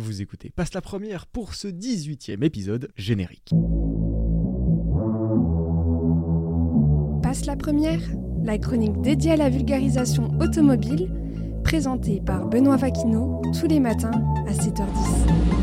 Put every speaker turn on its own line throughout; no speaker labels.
Vous écoutez Passe la première pour ce 18e épisode générique.
Passe la première, la chronique dédiée à la vulgarisation automobile, présentée par Benoît Vaquineau tous les matins à 7h10.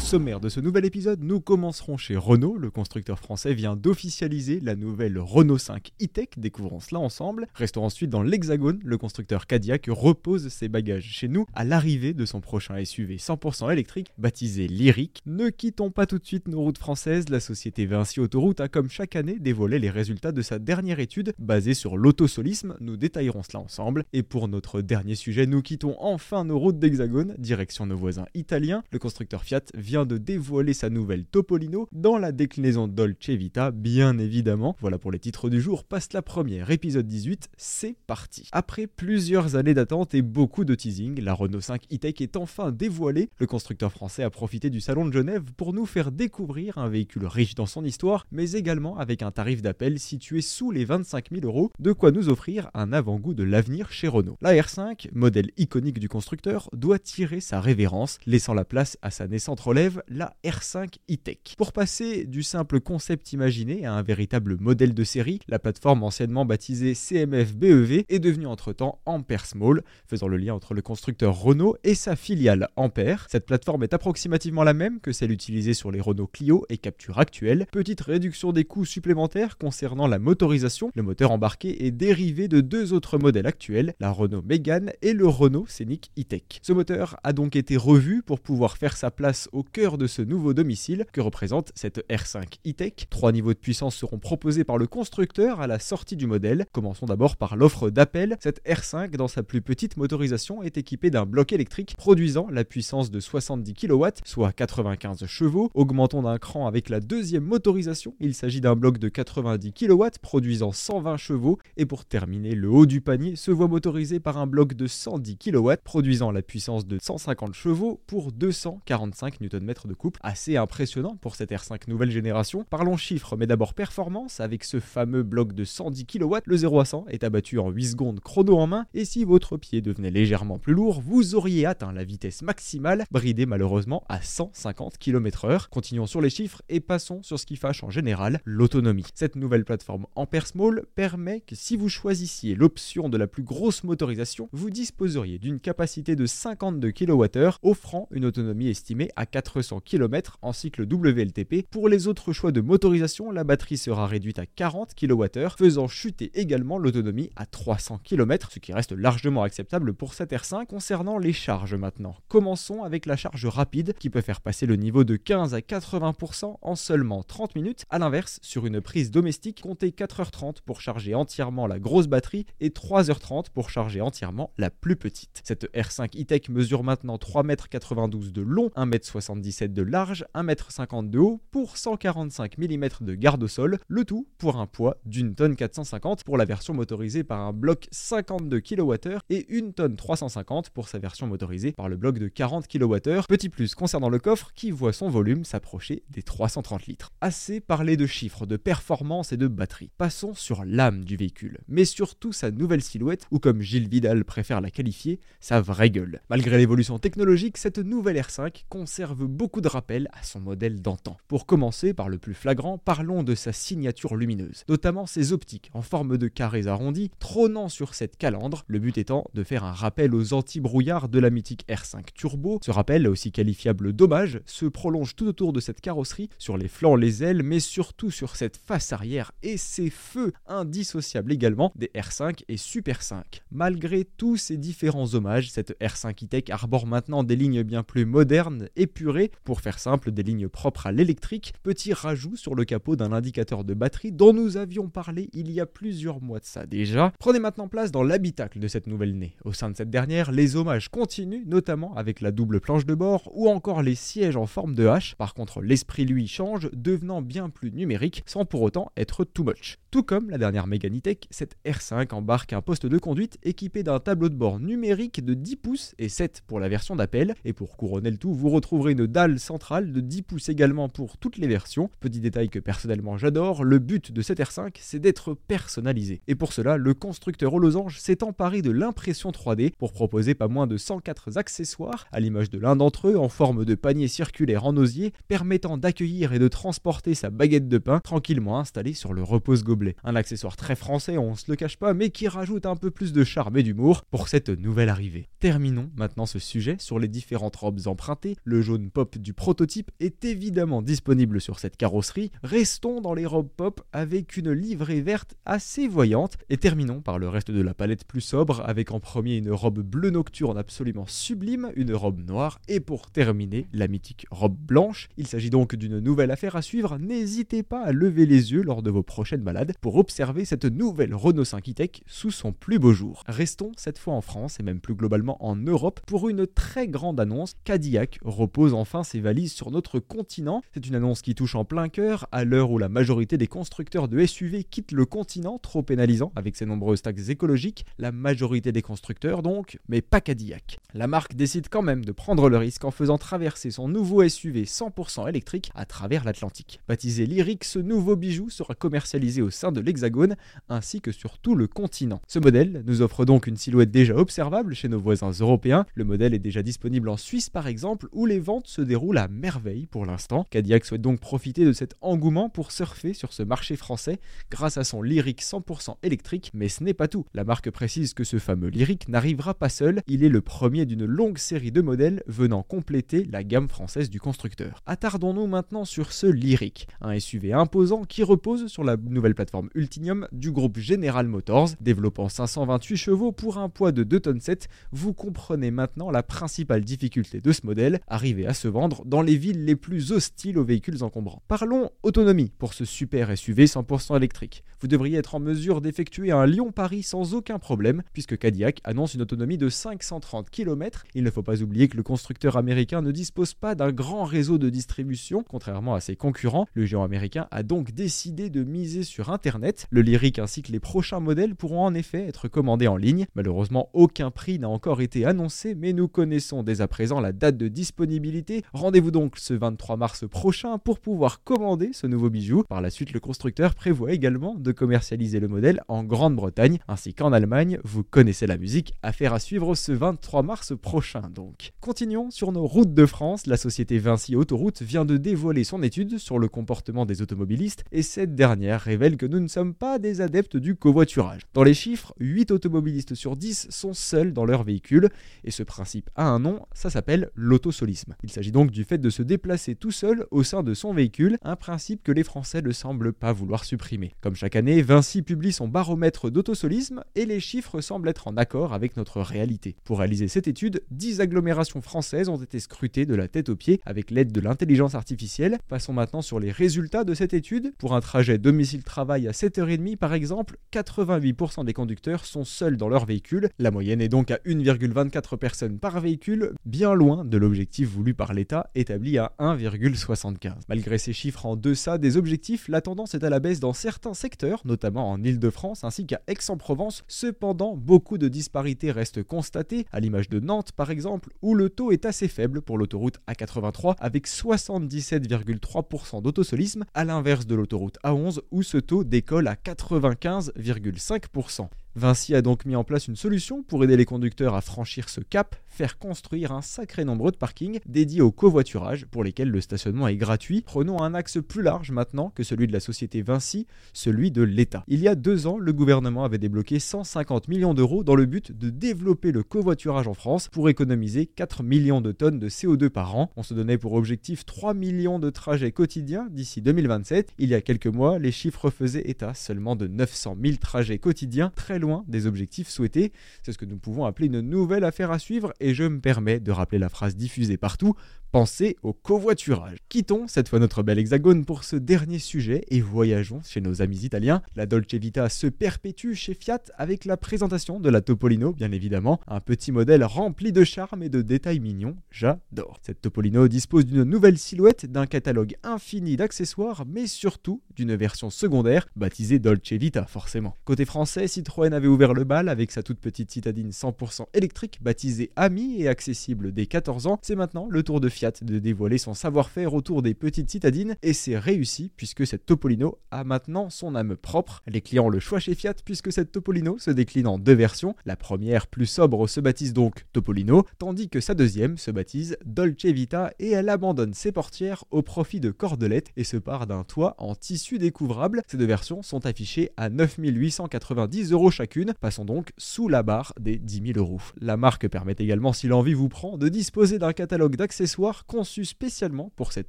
Sommaire de ce nouvel épisode, nous commencerons chez Renault. Le constructeur français vient d'officialiser la nouvelle Renault 5 e-tech. Découvrons cela ensemble. Restons ensuite dans l'Hexagone. Le constructeur Cadillac repose ses bagages chez nous à l'arrivée de son prochain SUV 100% électrique baptisé Lyric. Ne quittons pas tout de suite nos routes françaises. La société Vinci Autoroute a comme chaque année dévoilé les résultats de sa dernière étude basée sur l'autosolisme. Nous détaillerons cela ensemble. Et pour notre dernier sujet, nous quittons enfin nos routes d'Hexagone, direction nos voisins italiens. Le constructeur Fiat vient de dévoiler sa nouvelle Topolino dans la déclinaison Dolce Vita, bien évidemment. Voilà pour les titres du jour, passe la première, épisode 18, c'est parti. Après plusieurs années d'attente et beaucoup de teasing, la Renault 5 e-tech est enfin dévoilée. Le constructeur français a profité du salon de Genève pour nous faire découvrir un véhicule riche dans son histoire, mais également avec un tarif d'appel situé sous les 25 000 euros, de quoi nous offrir un avant-goût de l'avenir chez Renault. La R5, modèle iconique du constructeur, doit tirer sa révérence, laissant la place à sa naissante relève, la R5 e-tech. Pour passer du simple concept imaginé à un véritable modèle de série, la plateforme anciennement baptisée CMF BEV est devenue entre-temps Ampere Small, faisant le lien entre le constructeur Renault et sa filiale Ampere. Cette plateforme est approximativement la même que celle utilisée sur les Renault Clio et Capture actuels. Petite réduction des coûts supplémentaires concernant la motorisation, le moteur embarqué est dérivé de deux autres modèles actuels, la Renault Mégane et le Renault Scénic e-tech. Ce moteur a donc été revu pour pouvoir faire sa place au cœur de ce nouveau domicile que représente cette R5 e-tech. Trois niveaux de puissance seront proposés par le constructeur à la sortie du modèle. Commençons d'abord par l'offre d'appel. Cette R5, dans sa plus petite motorisation, est équipée d'un bloc électrique produisant la puissance de 70 kW, soit 95 chevaux. Augmentons d'un cran avec la deuxième motorisation. Il s'agit d'un bloc de 90 kW produisant 120 chevaux. Et pour terminer, le haut du panier se voit motorisé par un bloc de 110 kW produisant la puissance de 150 chevaux pour 245 Nm de couple. Assez impressionnant pour cette R5 nouvelle génération. Parlons chiffres, mais d'abord performance. Avec ce fameux bloc de 110 kW, le 0 à 100 est abattu en 8 secondes chrono en main. Et si votre pied devenait légèrement plus lourd, vous auriez atteint la vitesse maximale, bridée malheureusement à 150 km/h. Continuons sur les chiffres et passons sur ce qui fâche en général, l'autonomie. Cette nouvelle plateforme Ampere Small permet que si vous choisissiez l'option de la plus grosse motorisation, vous disposeriez d'une capacité de 52 kWh, offrant une autonomie estimée à 400 km en cycle WLTP. Pour les autres choix de motorisation, la batterie sera réduite à 40 kWh, faisant chuter également l'autonomie à 300 km, ce qui reste largement acceptable pour cette R5. Concernant les charges maintenant, commençons avec la charge rapide qui peut faire passer le niveau de 15 à 80% en seulement 30 minutes. A l'inverse, sur une prise domestique, comptez 4h30 pour charger entièrement la grosse batterie et 3h30 pour charger entièrement la plus petite. Cette R5 e-tech mesure maintenant 3,92 m de long, 1,77 m de large, 1,50 m de haut pour 145 mm de garde au sol, le tout pour un poids d'une tonne 450 pour la version motorisée par un bloc 52 kWh et une tonne 350 pour sa version motorisée par le bloc de 40 kWh. Petit plus concernant le coffre qui voit son volume s'approcher des 330 litres. Assez parlé de chiffres, de performance et de batterie. Passons sur l'âme du véhicule, mais surtout sa nouvelle silhouette ou comme Gilles Vidal préfère la qualifier, sa vraie gueule. Malgré l'évolution technologique, cette nouvelle R5 conserve beaucoup de rappels à son modèle d'antan. Pour commencer par le plus flagrant, parlons de sa signature lumineuse, notamment ses optiques en forme de carrés arrondis trônant sur cette calandre, le but étant de faire un rappel aux anti-brouillards de la mythique R5 Turbo. Ce rappel, aussi qualifiable d'hommage, se prolonge tout autour de cette carrosserie, sur les flancs, les ailes, mais surtout sur cette face arrière et ses feux indissociables également des R5 et Super 5. Malgré tous ces différents hommages, cette R5 e-tech arbore maintenant des lignes bien plus modernes, épurées, pour faire simple, des lignes propres à l'électrique. Petit rajout sur le capot d'un indicateur de batterie dont nous avions parlé il y a plusieurs mois de ça déjà. Prenez maintenant place dans l'habitacle de cette nouvelle née. Au sein de cette dernière, les hommages continuent, notamment avec la double planche de bord ou encore les sièges en forme de hache. Par contre, l'esprit lui change, devenant bien plus numérique sans pour autant être too much. Tout comme la dernière Mégane e-tech, cette R5 embarque un poste de conduite équipé d'un tableau de bord numérique de 10 pouces et 7 pour la version d'appel. Et pour couronner le tout, vous retrouverez une dalle centrale de 10 pouces également pour toutes les versions. Petit détail que personnellement j'adore, le but de cet R5 c'est d'être personnalisé. Et pour cela, le constructeur aux losanges s'est emparé de l'impression 3D pour proposer pas moins de 104 accessoires, à l'image de l'un d'entre eux en forme de panier circulaire en osier, permettant d'accueillir et de transporter sa baguette de pain tranquillement installée sur le repose-gobelet. Un accessoire très français, on se le cache pas, mais qui rajoute un peu plus de charme et d'humour pour cette nouvelle arrivée. Terminons maintenant ce sujet sur les différentes robes empruntées. Le jaune pop du prototype est évidemment disponible sur cette carrosserie. Restons dans les robes pop avec une livrée verte assez voyante et terminons par le reste de la palette plus sobre avec en premier une robe bleu nocturne absolument sublime, une robe noire et pour terminer la mythique robe blanche. Il s'agit donc d'une nouvelle affaire à suivre. N'hésitez pas à lever les yeux lors de vos prochaines balades pour observer cette nouvelle Renault 5 e-Tech sous son plus beau jour. Restons cette fois en France et même plus globalement en Europe pour une très grande annonce. Cadillac repose enfin ses valises sur notre continent. C'est une annonce qui touche en plein cœur à l'heure où la majorité des constructeurs de SUV quittent le continent, trop pénalisant avec ses nombreuses taxes écologiques. La majorité des constructeurs donc, mais pas Cadillac. La marque décide quand même de prendre le risque en faisant traverser son nouveau SUV 100% électrique à travers l'Atlantique. Baptisé Lyric, ce nouveau bijou sera commercialisé au de l'Hexagone ainsi que sur tout le continent. Ce modèle nous offre donc une silhouette déjà observable chez nos voisins européens. Le modèle est déjà disponible en Suisse par exemple où les ventes se déroulent à merveille pour l'instant. Cadillac souhaite donc profiter de cet engouement pour surfer sur ce marché français grâce à son Lyric 100% électrique, mais ce n'est pas tout. La marque précise que ce fameux Lyric n'arrivera pas seul, il est le premier d'une longue série de modèles venant compléter la gamme française du constructeur. Attardons-nous maintenant sur ce Lyric, un SUV imposant qui repose sur la nouvelle plateforme Ultinium du groupe General Motors, développant 528 chevaux pour un poids de 2 tonnes 7. Vous comprenez maintenant la principale difficulté de ce modèle, arriver à se vendre dans les villes les plus hostiles aux véhicules encombrants. Parlons autonomie pour ce super SUV 100% électrique. Vous devriez être en mesure d'effectuer un Lyon-Paris sans aucun problème, puisque Cadillac annonce une autonomie de 530 km. Il ne faut pas oublier que le constructeur américain ne dispose pas d'un grand réseau de distribution, contrairement à ses concurrents. Le géant américain a donc décidé de miser sur Internet. Le Lyric ainsi que les prochains modèles pourront en effet être commandés en ligne. Malheureusement, aucun prix n'a encore été annoncé, mais nous connaissons dès à présent la date de disponibilité. Rendez-vous donc ce 23 mars prochain pour pouvoir commander ce nouveau bijou. Par la suite, le constructeur prévoit également de commercialiser le modèle en Grande-Bretagne ainsi qu'en Allemagne. Vous connaissez la musique, affaire à suivre ce 23 mars prochain donc. Continuons sur nos routes de France. La société Vinci Autoroute vient de dévoiler son étude sur le comportement des automobilistes et cette dernière révèle que nous ne sommes pas des adeptes du covoiturage. Dans les chiffres, 8 automobilistes sur 10 sont seuls dans leur véhicule et ce principe a un nom, ça s'appelle l'autosolisme. Il s'agit donc du fait de se déplacer tout seul au sein de son véhicule, un principe que les Français ne semblent pas vouloir supprimer. Comme chaque année, Vinci publie son baromètre d'autosolisme et les chiffres semblent être en accord avec notre réalité. Pour réaliser cette étude, 10 agglomérations françaises ont été scrutées de la tête aux pieds avec l'aide de l'intelligence artificielle. Passons maintenant sur les résultats de cette étude. Pour un trajet domicile-travail à 7h30 par exemple, 88% des conducteurs sont seuls dans leur véhicule. La moyenne est donc à 1,24 personnes par véhicule, bien loin de l'objectif voulu par l'État établi à 1,75. Malgré ces chiffres en deçà des objectifs, la tendance est à la baisse dans certains secteurs, notamment en Ile-de-France ainsi qu'à Aix-en-Provence. Cependant, beaucoup de disparités restent constatées, à l'image de Nantes par exemple, où le taux est assez faible pour l'autoroute A83 avec 77,3% d'autosolisme, à l'inverse de l'autoroute A11 où ce taux décolle à 95,5%. Vinci a donc mis en place une solution pour aider les conducteurs à franchir ce cap, faire construire un sacré nombre de parkings dédiés au covoiturage pour lesquels le stationnement est gratuit. Prenons un axe plus large maintenant que celui de la société Vinci, celui de l'État. Il y a deux ans, le gouvernement avait débloqué 150 millions d'euros dans le but de développer le covoiturage en France pour économiser 4 millions de tonnes de CO2 par an. On se donnait pour objectif 3 millions de trajets quotidiens d'ici 2027. Il y a quelques mois, les chiffres faisaient état seulement de 900 000 trajets quotidiens, très loin des objectifs souhaités. C'est ce que nous pouvons appeler une nouvelle affaire à suivre et je me permets de rappeler la phrase diffusée partout Pensez au covoiturage. Quittons cette fois notre bel hexagone pour ce dernier sujet et voyageons chez nos amis italiens. La Dolce Vita se perpétue chez Fiat avec la présentation de la Topolino, bien évidemment, un petit modèle rempli de charme et de détails mignons. J'adore. Cette Topolino dispose d'une nouvelle silhouette, d'un catalogue infini d'accessoires, mais surtout d'une version secondaire baptisée Dolce Vita, forcément. Côté français, Citroën Avait ouvert le bal avec sa toute petite citadine 100% électrique baptisée Ami et accessible dès 14 ans. C'est maintenant le tour de Fiat de dévoiler son savoir-faire autour des petites citadines et c'est réussi puisque cette Topolino a maintenant son âme propre. Les clients le choix chez Fiat puisque cette Topolino se décline en deux versions. La première, plus sobre, se baptise donc Topolino, tandis que sa deuxième se baptise Dolce Vita et elle abandonne ses portières au profit de cordelettes et se part d'un toit en tissu découvrable. Ces deux versions sont affichées à 9890 euros chacune, passons donc sous la barre des 10 000 euros. La marque permet également, si l'envie vous prend, de disposer d'un catalogue d'accessoires conçus spécialement pour cette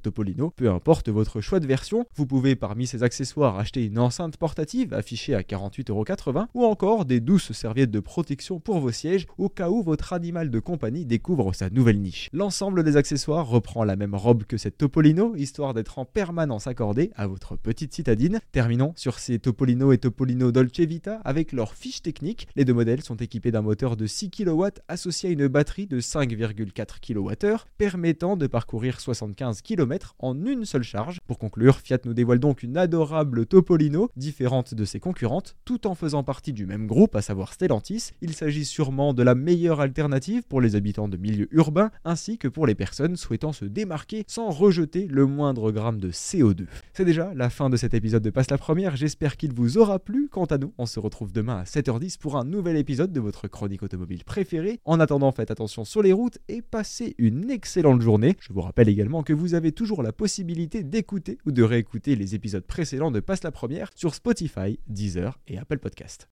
Topolino. Peu importe votre choix de version, vous pouvez parmi ces accessoires acheter une enceinte portative affichée à 48,80€ ou encore des douces serviettes de protection pour vos sièges au cas où votre animal de compagnie découvre sa nouvelle niche. L'ensemble des accessoires reprend la même robe que cette Topolino, histoire d'être en permanence accordé à votre petite citadine. Terminons sur ces Topolino et Topolino Dolce Vita avec leur fiche technique. Les deux modèles sont équipés d'un moteur de 6 kW associé à une batterie de 5,4 kWh permettant de parcourir 75 km en une seule charge. Pour conclure, Fiat nous dévoile donc une adorable Topolino différente de ses concurrentes tout en faisant partie du même groupe, à savoir Stellantis. Il s'agit sûrement de la meilleure alternative pour les habitants de milieux urbains ainsi que pour les personnes souhaitant se démarquer sans rejeter le moindre gramme de CO2. C'est déjà la fin de cet épisode de Passe la Première, j'espère qu'il vous aura plu. Quant à nous, on se retrouve demain à 7h10 pour un nouvel épisode de votre chronique automobile préférée. En attendant, faites attention sur les routes et passez une excellente journée. Je vous rappelle également que vous avez toujours la possibilité d'écouter ou de réécouter les épisodes précédents de Passe la Première sur Spotify, Deezer et Apple Podcast.